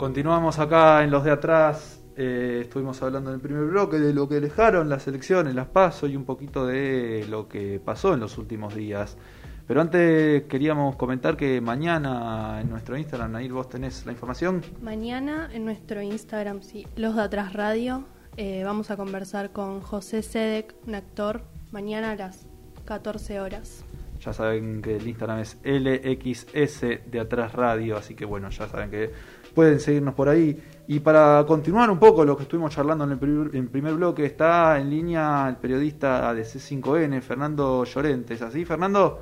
Continuamos acá en los de atrás. Eh, estuvimos hablando en el primer bloque de lo que dejaron las elecciones, las paso y un poquito de lo que pasó en los últimos días. Pero antes queríamos comentar que mañana en nuestro Instagram, ahí vos tenés la información. Mañana en nuestro Instagram, sí, Los de Atrás Radio, eh, vamos a conversar con José Sedek, un actor, mañana a las 14 horas. Ya saben que el Instagram es LXS de Atrás Radio, así que bueno, ya saben que pueden seguirnos por ahí. Y para continuar un poco lo que estuvimos charlando en el primer, en primer bloque, está en línea el periodista de C5N, Fernando Llorente. ¿Es así, Fernando?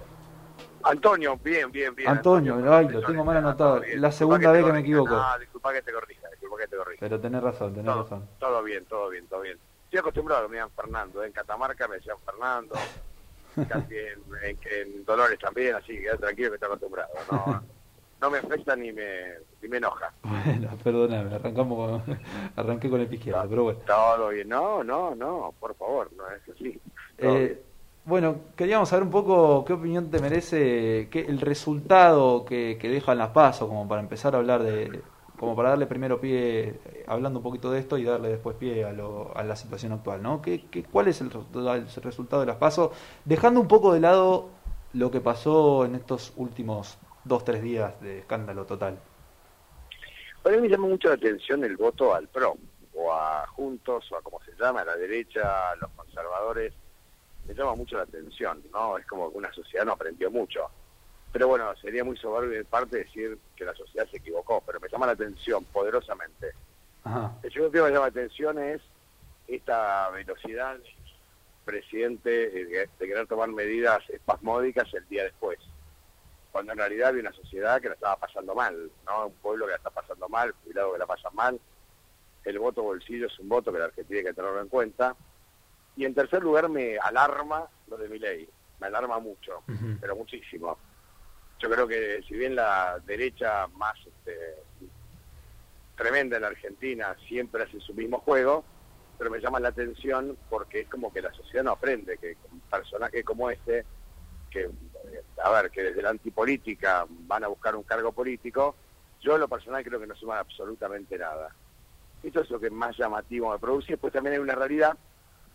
Antonio, bien, bien, bien. Antonio, ay, lo tengo mal anotado. La segunda vez que me equivoco. No, disculpa que te corrija, disculpa que te corrija. Pero tenés razón, tenés razón. Todo bien, todo bien, todo bien. Estoy acostumbrado me llaman Fernando. En Catamarca me decían Fernando. casi en, Dolores también, así que tranquilo que estoy acostumbrado. No, no me afecta ni me, ni me enoja. Bueno, perdóname, arrancamos arranqué con el izquierdo, pero bueno. Todo bien. No, no, no, por favor, no es así. Eh, bueno, queríamos saber un poco qué opinión te merece que el resultado que, que dejan las pasos, como para empezar a hablar de, como para darle primero pie, hablando un poquito de esto y darle después pie a, lo, a la situación actual, ¿no? ¿Qué, qué, cuál es el, resultado de las pasos? Dejando un poco de lado lo que pasó en estos últimos dos, tres días de escándalo total. Para mí me llama mucho la atención el voto al PRO, o a Juntos, o a como se llama, a la derecha, a los conservadores me llama mucho la atención, ¿no? Es como que una sociedad no aprendió mucho. Pero bueno, sería muy soberbio de parte decir que la sociedad se equivocó, pero me llama la atención poderosamente. Ajá. El segundo tema que me llama la atención es esta velocidad del presidente de querer tomar medidas espasmódicas el día después. Cuando en realidad había una sociedad que la estaba pasando mal, ¿no? Un pueblo que la está pasando mal, jubilado que la pasa mal. El voto bolsillo es un voto que la Argentina tiene que tenerlo en cuenta y en tercer lugar me alarma lo de mi ley, me alarma mucho, pero muchísimo. Yo creo que si bien la derecha más este, tremenda en Argentina siempre hace su mismo juego, pero me llama la atención porque es como que la sociedad no aprende que un personaje como este, que a ver, que desde la antipolítica van a buscar un cargo político, yo en lo personal creo que no suma absolutamente nada. Esto es lo que más llamativo me produce. Después también hay una realidad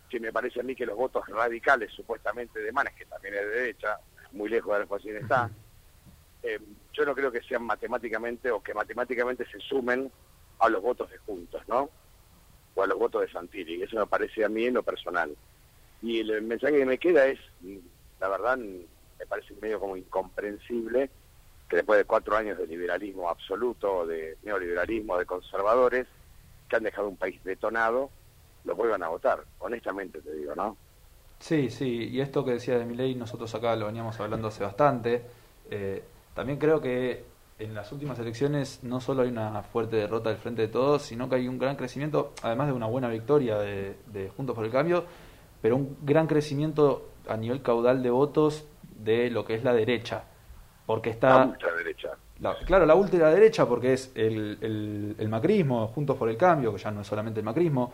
que me parece a mí que los votos radicales supuestamente de Manes, que también es de derecha, muy lejos de la ecuación está, eh, yo no creo que sean matemáticamente o que matemáticamente se sumen a los votos de Juntos, ¿no? O a los votos de Santilli, eso me parece a mí en lo personal. Y el mensaje que me queda es, la verdad, me parece medio como incomprensible que después de cuatro años de liberalismo absoluto, de neoliberalismo, de conservadores, que han dejado un país detonado, lo vuelvan a votar, honestamente te digo, ¿no? Sí, sí, y esto que decía de mi ley, nosotros acá lo veníamos hablando hace bastante. Eh, también creo que en las últimas elecciones no solo hay una fuerte derrota del Frente de Todos, sino que hay un gran crecimiento, además de una buena victoria de, Juntos por el Cambio, pero un gran crecimiento a nivel caudal de votos de lo que es la derecha. Porque está. La derecha. claro, la ultraderecha, porque es el, el, el macrismo, Juntos por el Cambio, que ya no es solamente el macrismo,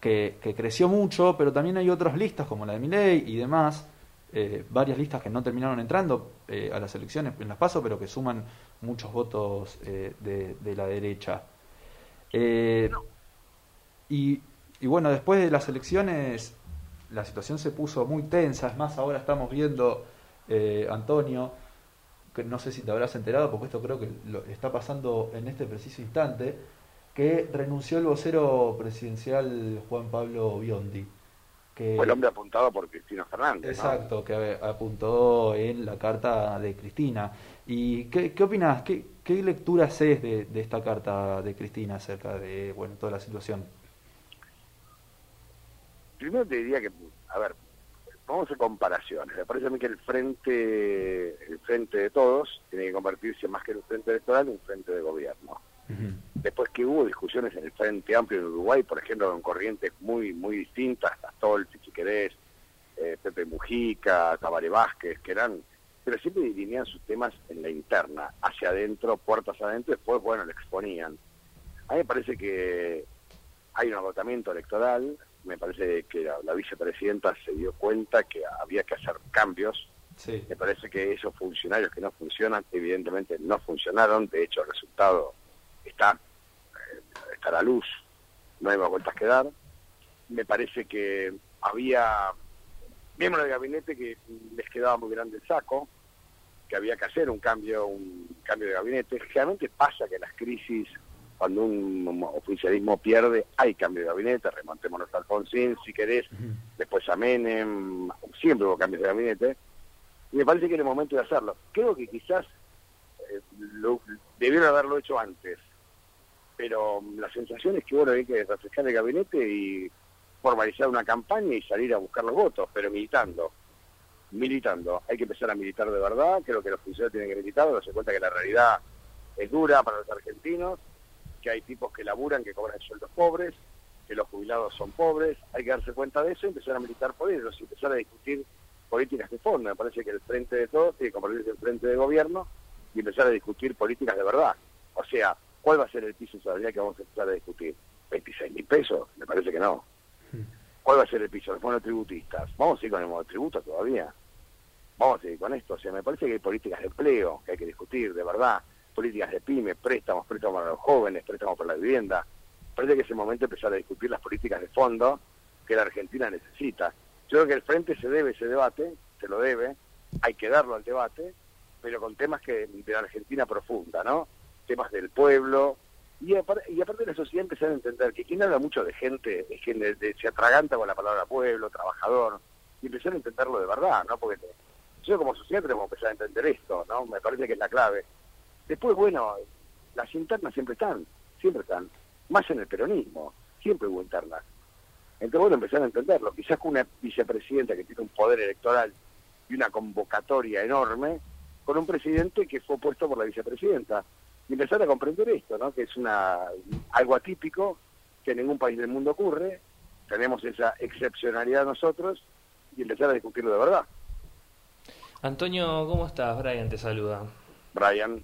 que, creció mucho, pero también hay otras listas como la de Miley y demás, eh, varias listas que no terminaron entrando eh, a las elecciones en las PASO, pero que suman muchos votos eh, de, la derecha. Y, y, bueno, después de las elecciones la situación se puso muy tensa, es más, ahora estamos viendo, Antonio, que no sé si te habrás enterado, porque esto creo que lo está pasando en este preciso instante, que renunció el vocero presidencial Juan Pablo Biondi. Que, Fue el hombre apuntado por Cristina Fernández. Exacto, que apuntó en la carta de Cristina. ¿Y qué, qué opinas? ¿Qué, ¿Qué lectura haces de, de, esta carta de Cristina acerca de bueno toda la situación? Primero te diría que, a ver, vamos a comparaciones. Me parece a mí que el frente, el frente de todos tiene que convertirse más que en un frente electoral en un frente de gobierno. Después que hubo discusiones en el Frente Amplio de Uruguay, por ejemplo, con corrientes muy muy distintas, Astolfi, si querés, eh, Pepe Mujica, Tabaré Vázquez, que eran, pero siempre delineaban sus temas en la interna, hacia adentro, puertas adentro, después, bueno, lo exponían. A mí me parece que hay un agotamiento electoral, me parece que la, la vicepresidenta se dio cuenta que había que hacer cambios. Me parece que esos funcionarios que no funcionan, evidentemente no funcionaron, de hecho el resultado está, está la luz, no hay más vueltas que dar. Me parece que había miembros del gabinete que les quedaba muy grande el saco, que había que hacer un cambio, un cambio de gabinete. Generalmente pasa que las crisis, cuando un oficialismo pierde, hay cambio de gabinete, remontémonos a Alfonsín, si querés, después a Menem, siempre hubo cambios de gabinete, y me parece que era el momento de hacerlo. Creo que quizás eh, debieron haberlo hecho antes, pero la sensación es que bueno, hay que refrescar el gabinete y formalizar una campaña y salir a buscar los votos, pero militando. Militando. Hay que empezar a militar de verdad, creo que los funcionarios tienen que militar, darse cuenta que la realidad es dura para los argentinos, que hay tipos que laburan, que cobran sueldos pobres, que los jubilados son pobres, hay que darse cuenta de eso y empezar a militar por ellos y empezar a discutir políticas de fondo. Me parece que el frente de todos tiene que convertirse en frente de gobierno y empezar a discutir políticas de verdad. O sea, ¿cuál va a ser el piso salarial que vamos a empezar a discutir? ¿26 mil pesos? Me parece que no. ¿Cuál va a ser el piso? Los monotributistas. ¿Vamos a ir con el monotributo todavía? Vamos a ir con esto. O sea, me parece que hay políticas de empleo que hay que discutir, de verdad. Políticas de pyme, préstamos, préstamos para los jóvenes, préstamos para la vivienda. Parece que es el momento de empezar a discutir las políticas de fondo que la Argentina necesita. Yo creo que el Frente se debe ese debate, se lo debe, hay que darlo al debate, pero con temas que de la Argentina profunda, ¿no? Temas del pueblo, y, aparte, y aparte la sociedad empezar a entender que quien habla mucho de gente, es quien se atraganta con la palabra pueblo, trabajador, y empezar a entenderlo de verdad, ¿no? Porque yo como sociedad tenemos que empezar a entender esto, ¿no? Me parece que es la clave. Después, bueno, las internas siempre están, siempre están, más en el peronismo, siempre hubo internas. Entonces, bueno, empezar a entenderlo. Quizás con una vicepresidenta que tiene un poder electoral y una convocatoria enorme, con un presidente que fue opuesto por la vicepresidenta y empezar a comprender esto, ¿no? que es una algo atípico que en ningún país del mundo ocurre, tenemos esa excepcionalidad nosotros y empezar a discutirlo de verdad. Antonio, ¿cómo estás? Brian te saluda. Brian.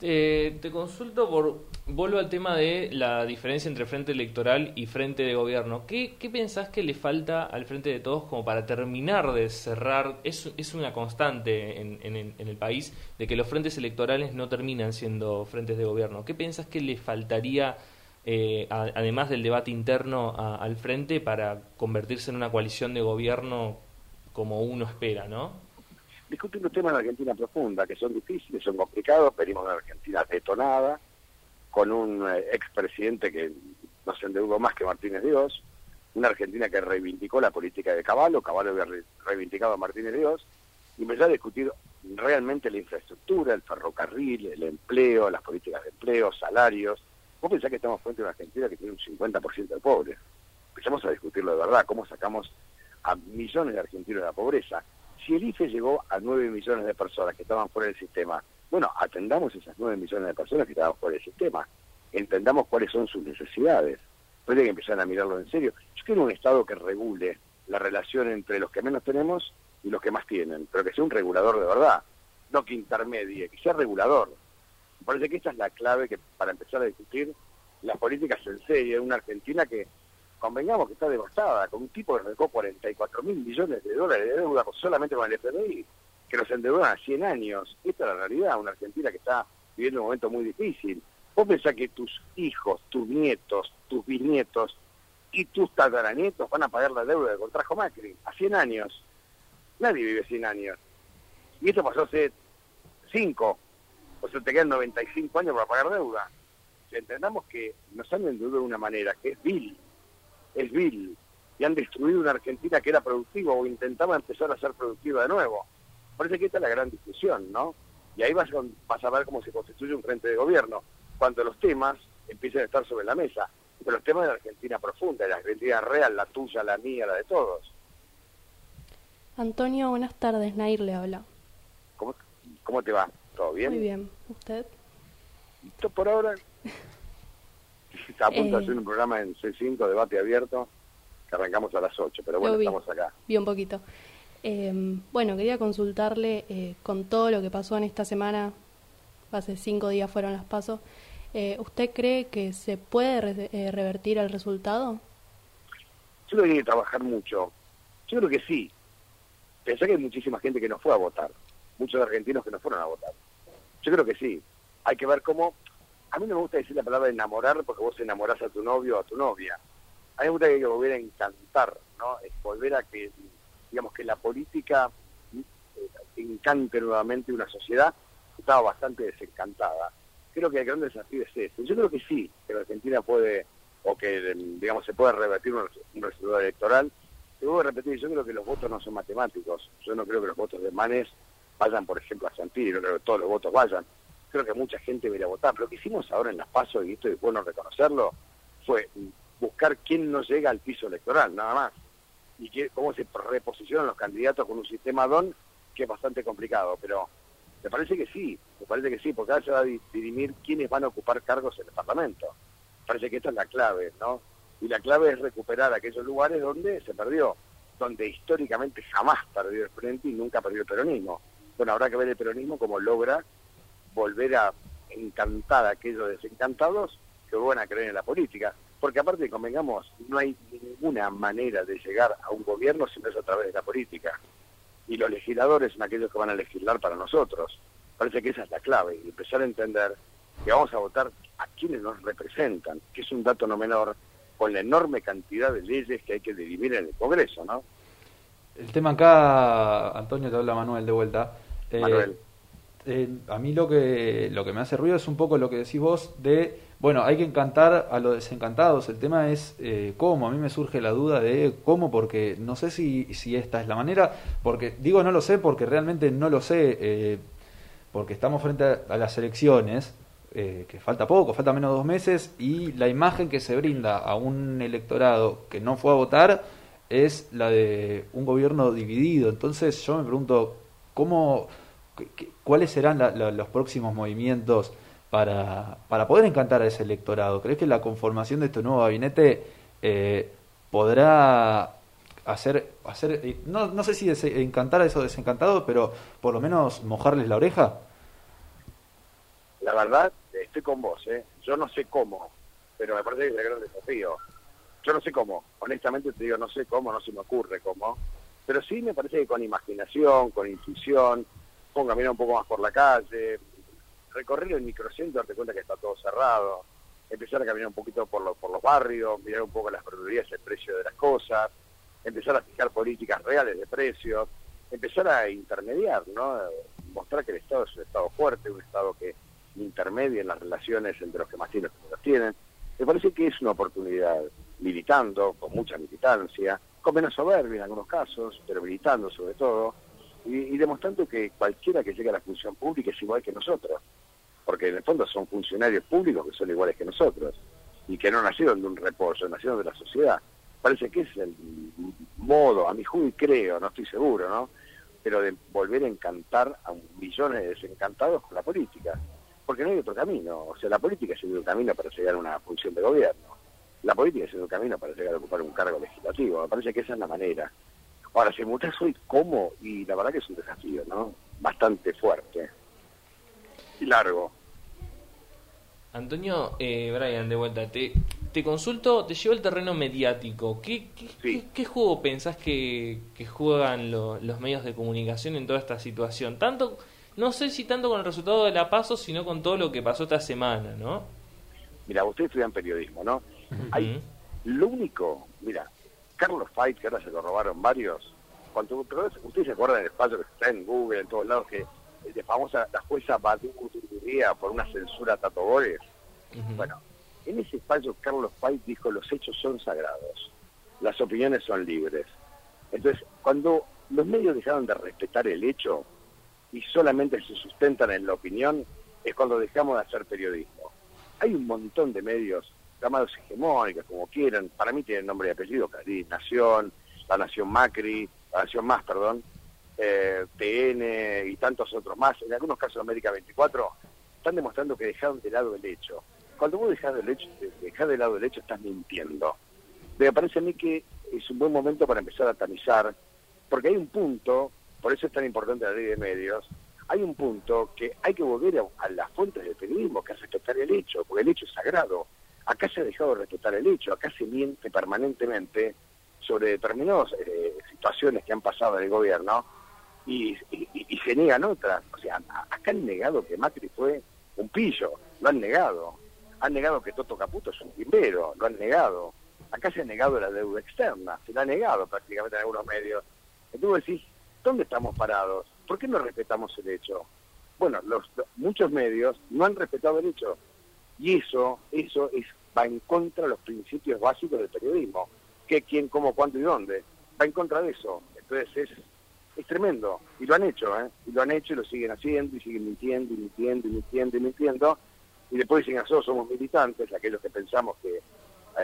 Eh, te consulto por. Vuelvo al tema de la diferencia entre frente electoral y frente de gobierno. ¿Qué, qué pensás que le falta al frente de todos como para terminar de cerrar? Es, es una constante en, en, el país de que los frentes electorales no terminan siendo frentes de gobierno. ¿Qué pensás que le faltaría, eh, además del debate interno, al frente para convertirse en una coalición de gobierno como uno espera, no? Discutir los temas de Argentina profunda, que son difíciles, son complicados, venimos de una Argentina detonada, con un eh, expresidente que no se endeudó más que Martínez Dios, una Argentina que reivindicó la política de Caballo, Caballo había reivindicado a Martínez Dios, y empezar a discutir realmente la infraestructura, el ferrocarril, el empleo, las políticas de empleo, salarios. Vos pensás que estamos frente a una Argentina que tiene un 50% de pobres. Empezamos a discutirlo de verdad, cómo sacamos a millones de argentinos de la pobreza. Si el IFE llegó a 9 millones de personas que estaban fuera del sistema, bueno, atendamos esas 9 millones de personas que estaban fuera del sistema, entendamos cuáles son sus necesidades. Puede que empezar a mirarlo en serio. Yo quiero un Estado que regule la relación entre los que menos tenemos y los que más tienen, pero que sea un regulador de verdad, no que intermedie, que sea regulador. Me parece que esta es la clave que para empezar a discutir las políticas en serio una Argentina que convengamos que está devastada, con un tipo que recó 44 mil millones de dólares de deuda solamente con el FMI, que nos endeudó a 100 años. Esta es la realidad, una Argentina que está viviendo un momento muy difícil. Vos pensás que tus hijos, tus nietos, tus bisnietos y tus tataranietos van a pagar la deuda que contrajo Macri a 100 años. Nadie vive 100 años. Y esto pasó hace 5, o sea, te quedan 95 años para pagar deuda. entendamos que nos han endeudado de una manera que es vil, es vil y han destruido una Argentina que era productiva o intentaba empezar a ser productiva de nuevo. Parece que esta es la gran discusión, ¿no? Y ahí vas, a ver cómo se constituye un frente de gobierno, cuando los temas empiecen a estar sobre la mesa. Pero los temas de la Argentina profunda, de la Argentina real, la tuya, la mía, la de todos. Antonio, buenas tardes. Nair le habla. ¿Cómo, cómo te va? ¿Todo bien? Muy bien. ¿Usted? ¿Todo por ahora? Está a punto de eh. hacer un programa en C5, debate abierto, que arrancamos a las 8, pero bueno, estamos acá. Vi un poquito. Em, bueno, quería consultarle eh, con todo lo que pasó en esta semana, hace cinco días fueron las pasos, eh, ¿usted cree que se puede revertir el resultado? Yo creo que hay que trabajar mucho. Yo creo que sí. pensé que hay muchísima gente que no fue a votar, muchos argentinos que no fueron a votar. Yo creo que sí, hay que ver cómo... A mí no me gusta decir la palabra enamorar porque vos enamorás a tu novio o a tu novia. A mí me gusta que volver a encantar, ¿no? Es volver a que, digamos, que la política eh, encante nuevamente una sociedad que estaba bastante desencantada. Creo que el gran desafío es ese. Yo creo que sí, que la Argentina puede, o que, digamos, se puede revertir un, resultado electoral. Te voy a repetir, yo creo que los votos no son matemáticos. Yo no creo que los votos de Manes vayan, por ejemplo, a Santilli, no creo que todos los votos vayan. Creo que mucha gente va a votar. Lo que hicimos ahora en las PASO, y esto es bueno reconocerlo, fue buscar quién no llega al piso electoral, nada más. Y que, cómo se reposicionan los candidatos con un sistema DON que es bastante complicado. Pero me parece que sí, me parece que sí, porque ahora se va a dirimir quiénes van a ocupar cargos en el Parlamento. Me parece que esta es la clave, ¿no? Y la clave es recuperar aquellos lugares donde se perdió, donde históricamente jamás perdió el frente y nunca perdió el peronismo. Bueno, habrá que ver el peronismo como logra volver a encantar a aquellos desencantados que vuelvan a creer en la política. Porque aparte, convengamos, no hay ninguna manera de llegar a un gobierno si no es a través de la política. Y los legisladores son aquellos que van a legislar para nosotros. Parece que esa es la clave, y empezar a entender que vamos a votar a quienes nos representan, que es un dato no menor, con la enorme cantidad de leyes que hay que dirimir en el Congreso, ¿no? El tema acá, Antonio, te habla Manuel de vuelta. Eh, Manuel. Eh, a mí lo que, lo que me hace ruido es un poco lo que decís vos de, bueno, hay que encantar a los desencantados. El tema es eh, cómo. A mí me surge la duda de cómo, porque no sé si, si esta es la manera, porque digo no lo sé porque realmente no lo sé, porque estamos frente a, a las elecciones eh, que falta poco, falta menos de dos meses, y la imagen que se brinda a un electorado que no fue a votar es la de un gobierno dividido. Entonces yo me pregunto, ¿cómo, ¿cuáles serán los próximos movimientos para, para poder encantar a ese electorado? ¿Crees que la conformación de este nuevo gabinete eh, podrá hacer, hacer eh, no, no sé si encantar a esos desencantados, pero por lo menos mojarles la oreja? La verdad, estoy con vos, ¿eh? Yo no sé cómo, pero me parece que es el gran desafío. Yo no sé cómo, honestamente te digo, no sé cómo, no se me ocurre cómo, pero sí me parece que con imaginación, con intuición, con caminar un poco más por la calle, recorrer el microcentro, darte cuenta que está todo cerrado, empezar a caminar un poquito por, por los barrios, mirar un poco las verdurías, el precio de las cosas, empezar a fijar políticas reales de precios, empezar a intermediar, ¿no? Mostrar que el Estado es un Estado fuerte, un Estado que intermedia en las relaciones entre los que más tienen y los que menos tienen. Me parece que es una oportunidad militando, con mucha militancia, con menos soberbia en algunos casos, pero militando sobre todo, y, demostrando que cualquiera que llegue a la función pública es igual que nosotros, porque en el fondo son funcionarios públicos que son iguales que nosotros, y que no nacieron de un reposo, nacieron de la sociedad. Parece que es el modo, a mi juicio creo, no estoy seguro, ¿no? Pero de volver a encantar a millones de desencantados con la política porque no hay otro camino. O sea, la política es un camino para llegar a una función de gobierno. La política es un camino para llegar a ocupar un cargo legislativo. Me parece que esa es la manera. Ahora, si me hoy cómo, y la verdad que es un desafío, ¿no? Bastante fuerte y largo. Antonio, eh, Brian, de vuelta, te, te consulto, te llevo el terreno mediático. ¿Qué, qué, juego pensás que, que juegan los medios de comunicación en toda esta situación? Tanto no sé si tanto con el resultado de la PASO, sino con todo lo que pasó esta semana, ¿no? Mira, ustedes estudian periodismo, ¿no? Hay, lo único, mira, Carlos Fight, que ahora se lo robaron varios, cuando ustedes se acuerdan del espacio que está en Google, en todos lados, que de famosa la jueza Badu por una censura a Tato Bueno, en ese espacio Carlos Fight dijo los hechos son sagrados, las opiniones son libres. Entonces, cuando los medios dejaron de respetar el hecho, y solamente se sustentan en la opinión, es cuando dejamos de hacer periodismo. Hay un montón de medios llamados hegemónicos, como quieran, para mí tienen nombre y apellido, Nación, La Nación Macri, La Nación Más, perdón, eh, TN y tantos otros más, en algunos casos América 24, están demostrando que dejaron de lado el hecho. Cuando vos dejás de, hecho, dejás de lado el hecho, estás mintiendo. Me parece a mí que es un buen momento para empezar a tamizar, porque hay un punto por eso es tan importante la ley de medios, hay un punto que hay que volver a, las fuentes del periodismo, que es respetar el hecho, porque el hecho es sagrado. Acá se ha dejado de respetar el hecho, acá se miente permanentemente sobre determinadas eh, situaciones que han pasado en el gobierno y, y, se niegan otras. O sea, acá han negado que Macri fue un pillo, lo han negado. Han negado que Toto Caputo es un timbero, lo han negado. Acá se ha negado la deuda externa, se la ha negado prácticamente en algunos medios. Entonces decís, ¿dónde estamos parados? ¿Por qué no respetamos el hecho? Bueno, los, muchos medios no han respetado el hecho. Y eso, eso es, va en contra de los principios básicos del periodismo. ¿Qué, quién, cómo, cuánto y dónde? Va en contra de eso. Entonces es, es tremendo. Y lo han hecho, ¿eh? Y lo han hecho y lo siguen haciendo y siguen mintiendo y mintiendo y mintiendo y mintiendo. Y después dicen, nosotros somos militantes, aquellos que pensamos que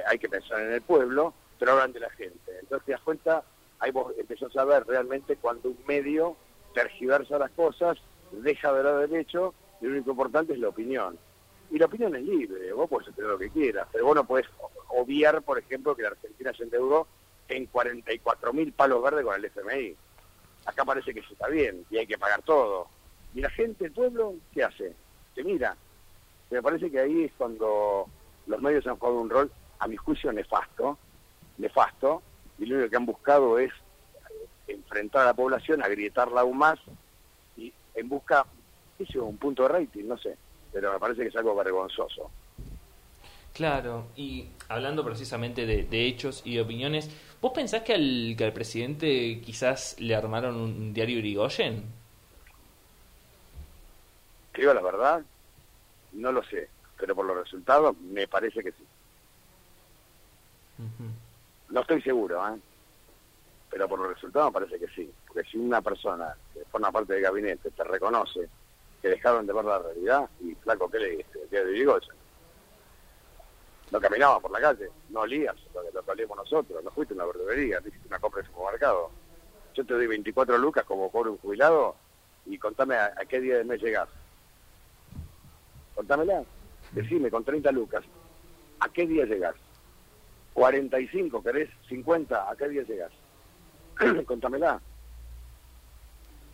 hay que pensar en el pueblo, pero hablan de la gente. Entonces te das cuenta, ahí vos empezás a ver realmente cuando un medio tergiversa las cosas, deja de lado el hecho, y lo único importante es la opinión. Y la opinión es libre, vos podés hacer lo que quieras, pero vos no podés obviar, por ejemplo, que la Argentina se endeudó en 44 mil palos verdes con el FMI. Acá parece que eso está bien y hay que pagar todo. Y la gente, el pueblo, ¿qué hace? Se mira. Me parece que ahí es cuando los medios han jugado un rol, a mi juicio, nefasto, nefasto, y lo único que han buscado es enfrentar a la población, agrietarla aún más, y en busca, ¿qué un punto de rating? No sé, pero me parece que es algo vergonzoso. Claro, y hablando precisamente de, hechos y de opiniones, ¿vos pensás que al, que al presidente quizás le armaron un diario Irigoyen? Creo la verdad, no lo sé, pero por los resultados me parece que sí. No estoy seguro, ¿eh? pero por los resultados me parece que sí, porque si una persona que forma parte del gabinete te reconoce que dejaron de ver la realidad, y flaco, ¿qué le? El día de Irigoyen. No caminaba por la calle, no olías lo que, lo que olíamos nosotros, no fuiste a una verdulería, no hiciste una compra de supermercado. Yo te doy 24 lucas como cobro un jubilado y contame a, qué día de mes llegás. Contámela. Decime, con 30 lucas, ¿a qué día llegás? 45, ¿querés? 50, ¿a qué día llegás? Contámela.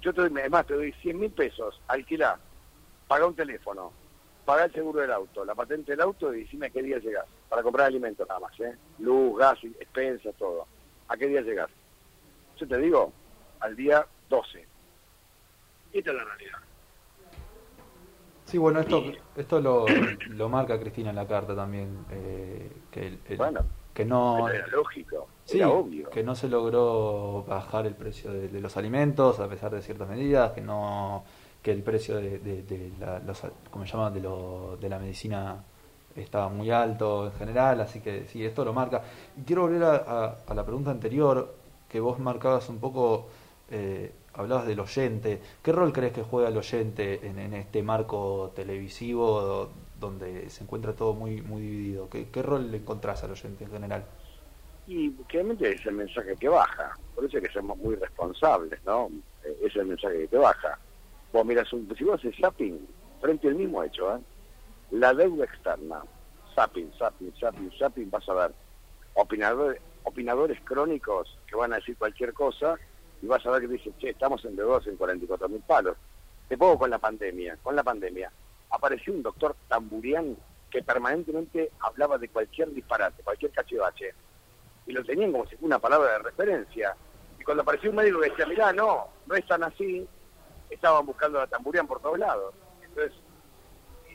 Yo te doy, además te doy 100 mil pesos, alquilá, paga un teléfono, paga el seguro del auto, la patente del auto y decime a qué día llegás. Para comprar alimentos nada más, ¿eh? Luz, gas, expensas, todo. ¿A qué día llegás? Yo te digo, al día 12. Esta es la realidad. Sí, bueno, esto, esto lo, lo marca Cristina en la carta también, eh, que el, bueno, que no era lógico sí, obvio. que no se logró bajar el precio de, los alimentos a pesar de ciertas medidas que no que el precio de, de, la, los como llaman de, lo, de la medicina estaba muy alto en general así que sí esto lo marca. Y quiero volver a, a, la pregunta anterior que vos marcabas un poco eh, hablabas del oyente. Qué rol crees que juega el oyente en, en este marco televisivo donde se encuentra todo muy muy dividido. ¿Qué, qué rol le encontrás al oyente en general? Y claramente es el mensaje que baja, por eso es que somos muy responsables, ¿no? Eh, es el mensaje que baja. Vos miras, si vos haces zapping, frente al mismo hecho, ¿eh? La deuda externa, zapping, zapping, zapping, zapping, vas a ver opinadores, opinadores crónicos que van a decir cualquier cosa y vas a ver que dicen, che, estamos endeudados en 44 mil palos. Te pongo con la pandemia, con la pandemia apareció un doctor Tamburián que permanentemente hablaba de cualquier disparate, cualquier cachivache, y lo tenían como si fuera una palabra de referencia. Y cuando apareció un médico que decía, mirá, no, no es tan así, estaban buscando a Tamburián por todos lados. Entonces,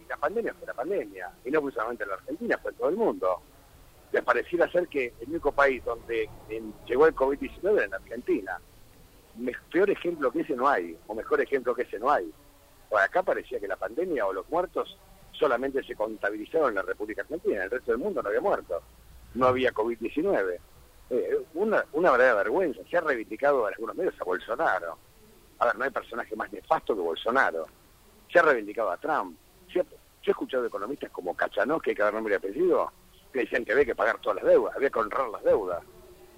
la pandemia fue la pandemia, y no fue solamente en la Argentina, fue en todo el mundo. Le pareciera ser que el único país donde llegó el COVID-19 era en Argentina. Peor ejemplo que ese no hay, o mejor ejemplo que ese no hay acá parecía que la pandemia o los muertos solamente se contabilizaron en la República Argentina, en el resto del mundo no había muertos, no había COVID-19. Eh, una, una verdadera vergüenza, se ha reivindicado en algunos medios a Bolsonaro. A ver, no hay personaje más nefasto que Bolsonaro. Se ha reivindicado a Trump. yo he escuchado economistas como Cachanós, que hay que dar nombre y apellido, que decían que había que pagar todas las deudas, había que honrar las deudas.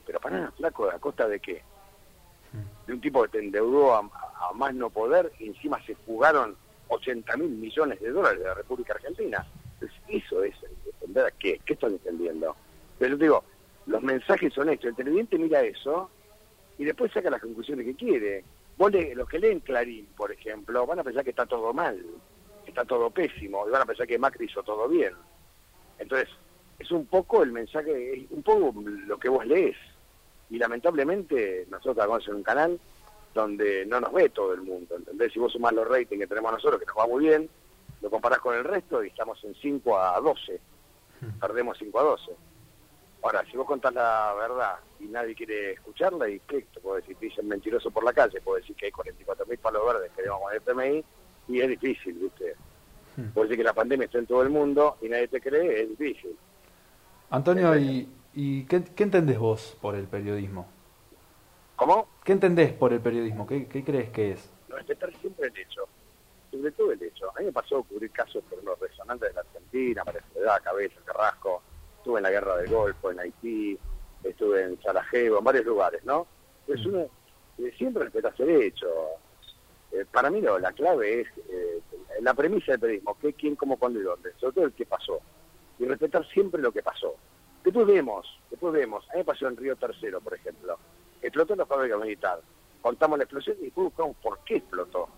Pero para nada, flaco, ¿a costa de qué? de un tipo que te endeudó a, más no poder y encima se jugaron 80 mil millones de dólares de la República Argentina. Entonces, eso es defender a qué, qué están defendiendo. Pero yo digo, los mensajes son estos, el televidente mira eso y después saca las conclusiones que quiere. Vos los que leen Clarín, por ejemplo, van a pensar que está todo mal, está todo pésimo, y van a pensar que Macri hizo todo bien. Entonces, es un poco el mensaje, es un poco lo que vos lees Y lamentablemente nosotros trabajamos en un canal donde no nos ve todo el mundo, ¿entendés? Si vos sumás los ratings que tenemos nosotros, que nos va muy bien, lo comparás con el resto y estamos en 5 a 12, perdemos 5 a 12. Ahora, si vos contás la verdad y nadie quiere escucharla, ¿y qué? Te puedo decir, te dicen mentiroso por la calle, puedo decir que hay 44.000 palos verdes que llevamos el FMI, y es difícil, ¿viste? Puedo decir que la pandemia está en todo el mundo y nadie te cree, es difícil. Antonio, ¿y, y qué, qué entendés vos por el periodismo? ¿Cómo? ¿Qué entendés por el periodismo? ¿Qué, qué crees que es? respetar siempre el hecho, sobre todo el hecho. A mí me pasó a cubrir casos por los resonantes de la Argentina, María Soledad, Cabeza, Carrasco, estuve en la Guerra del Golfo, en Haití, estuve en Sarajevo, en varios lugares, ¿no? Entonces uno eh, siempre respetas el hecho. Eh, para mí no, la clave es eh, la premisa del periodismo, qué, quién, cómo, cuándo y dónde, sobre todo el qué pasó. Y respetar siempre lo que pasó. Después vemos, después vemos, a mí me pasó en Río Tercero, por ejemplo, explotó la fábrica militar, contamos la explosión y después buscamos por qué explotó.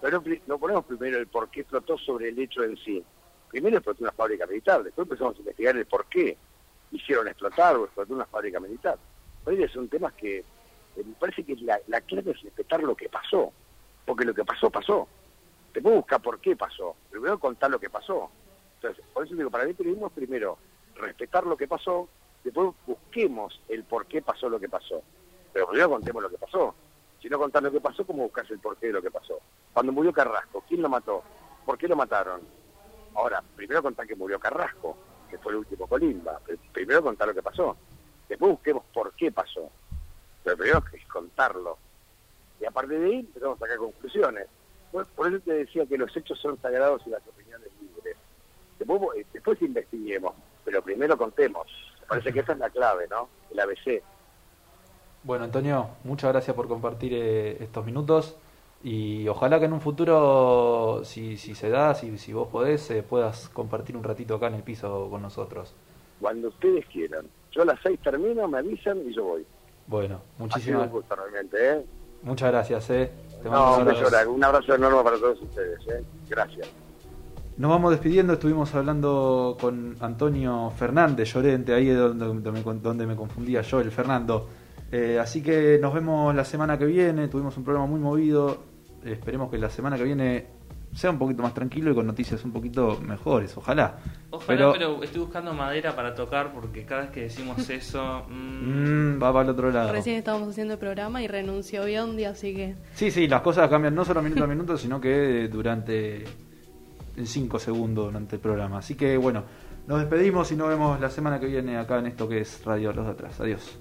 Pero no, ponemos primero el por qué explotó sobre el hecho en sí. Primero explotó una fábrica militar, después empezamos a investigar el por qué hicieron explotar o explotó una fábrica militar. Hoy son temas que eh, me parece que la, la clave es respetar lo que pasó, porque lo que pasó, pasó. Después buscar por qué pasó, primero contar lo que pasó. Entonces, por eso digo, para mí periodismo primero respetar lo que pasó, después busquemos el por qué pasó lo que pasó. Pero primero contemos lo que pasó. Si no contás lo que pasó, ¿cómo buscas el porqué de lo que pasó? Cuando murió Carrasco, ¿quién lo mató? ¿Por qué lo mataron? Ahora, primero contar que murió Carrasco, que fue el último Colimba. Primero contar lo que pasó. Después busquemos por qué pasó. Pero primero es contarlo. Y a partir de ahí empezamos a sacar conclusiones. Por, eso te decía que los hechos son sagrados y las opiniones libres. Después, eh, después investiguemos, pero primero contemos. Parece que esa es la clave, ¿no? El ABC. Bueno, Antonio, muchas gracias por compartir eh, estos minutos y ojalá que en un futuro, si, si se da, si, si vos podés, eh, puedas compartir un ratito acá en el piso con nosotros. Cuando ustedes quieran. Yo a las seis termino, me avisan y yo voy. Bueno, muchísimas gracias. ¿eh? Muchas gracias, ¿eh? Te no, un, abrazo. un abrazo enorme para todos ustedes, ¿eh? Gracias. Nos vamos despidiendo, estuvimos hablando con Antonio Fernández Llorente, ahí es donde, donde, me, donde me confundía yo, el Fernando. Eh, así que nos vemos la semana que viene. Tuvimos un programa muy movido. esperemos que la semana que viene sea un poquito más tranquilo y con noticias un poquito mejores. Ojalá. Ojalá, pero, estoy buscando madera para tocar porque cada vez que decimos eso. Mmm, va para el otro lado. Recién estábamos haciendo el programa y renunció Biondi, así que. Sí, sí, las cosas cambian no solo minuto a minuto, sino que durante. en 5 segundos durante el programa. Así que bueno, nos despedimos y nos vemos la semana que viene acá en esto que es Radio Los de Atrás. Adiós.